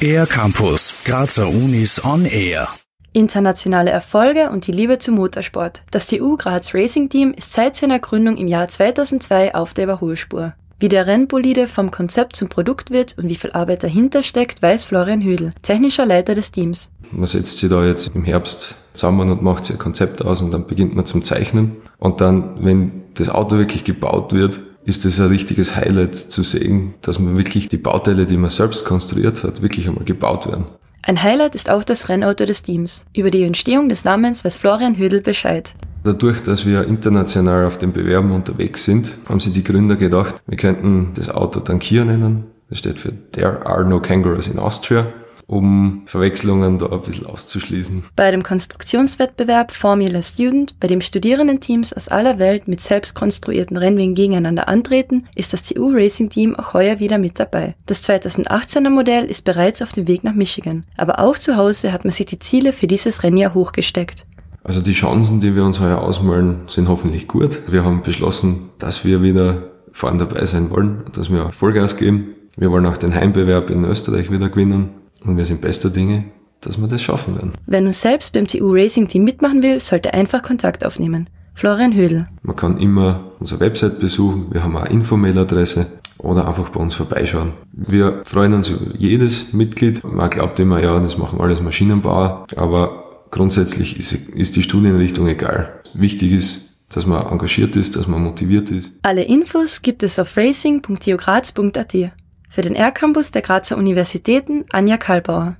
Air Campus, Grazer Unis on Air. Internationale Erfolge und die Liebe zum Motorsport. Das TU Graz Racing Team ist seit seiner Gründung im Jahr 2002 auf der Überholspur. Wie der Rennbolide vom Konzept zum Produkt wird und wie viel Arbeit dahinter steckt, weiß Florian Hüdel, technischer Leiter des Teams. Man setzt sich da jetzt im Herbst zusammen und macht sich ein Konzept aus und dann beginnt man zum Zeichnen. Und dann, wenn das Auto wirklich gebaut wird, ist es ein richtiges Highlight zu sehen, dass man wirklich die Bauteile, die man selbst konstruiert hat, wirklich einmal gebaut werden. Ein Highlight ist auch das Rennauto des Teams. Über die Entstehung des Namens weiß Florian Hüdel Bescheid. Dadurch, dass wir international auf den Bewerben unterwegs sind, haben sich die Gründer gedacht, wir könnten das Auto Tankier nennen. Das steht für There are no kangaroos in Austria um Verwechslungen da ein bisschen auszuschließen. Bei dem Konstruktionswettbewerb Formula Student, bei dem Studierendenteams aus aller Welt mit selbst konstruierten Rennwegen gegeneinander antreten, ist das TU Racing Team auch heuer wieder mit dabei. Das 2018er Modell ist bereits auf dem Weg nach Michigan, aber auch zu Hause hat man sich die Ziele für dieses Rennjahr hochgesteckt. Also die Chancen, die wir uns heuer ausmalen, sind hoffentlich gut. Wir haben beschlossen, dass wir wieder vorne dabei sein wollen, dass wir Vollgas geben. Wir wollen auch den Heimbewerb in Österreich wieder gewinnen und wir sind bester Dinge, dass wir das schaffen werden. Wer nun selbst beim TU Racing Team mitmachen will, sollte einfach Kontakt aufnehmen. Florian Hödel. Man kann immer unsere Website besuchen, wir haben eine Info-Mail-Adresse oder einfach bei uns vorbeischauen. Wir freuen uns über jedes Mitglied. Man glaubt immer, ja, das machen alles Maschinenbauer, aber grundsätzlich ist, ist die Studienrichtung egal. Wichtig ist, dass man engagiert ist, dass man motiviert ist. Alle Infos gibt es auf racing.tugraz.at. Für den R-Campus der Grazer Universitäten Anja Kalbauer.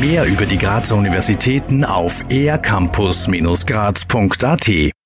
Mehr über die Grazer Universitäten auf ercampus-graz.at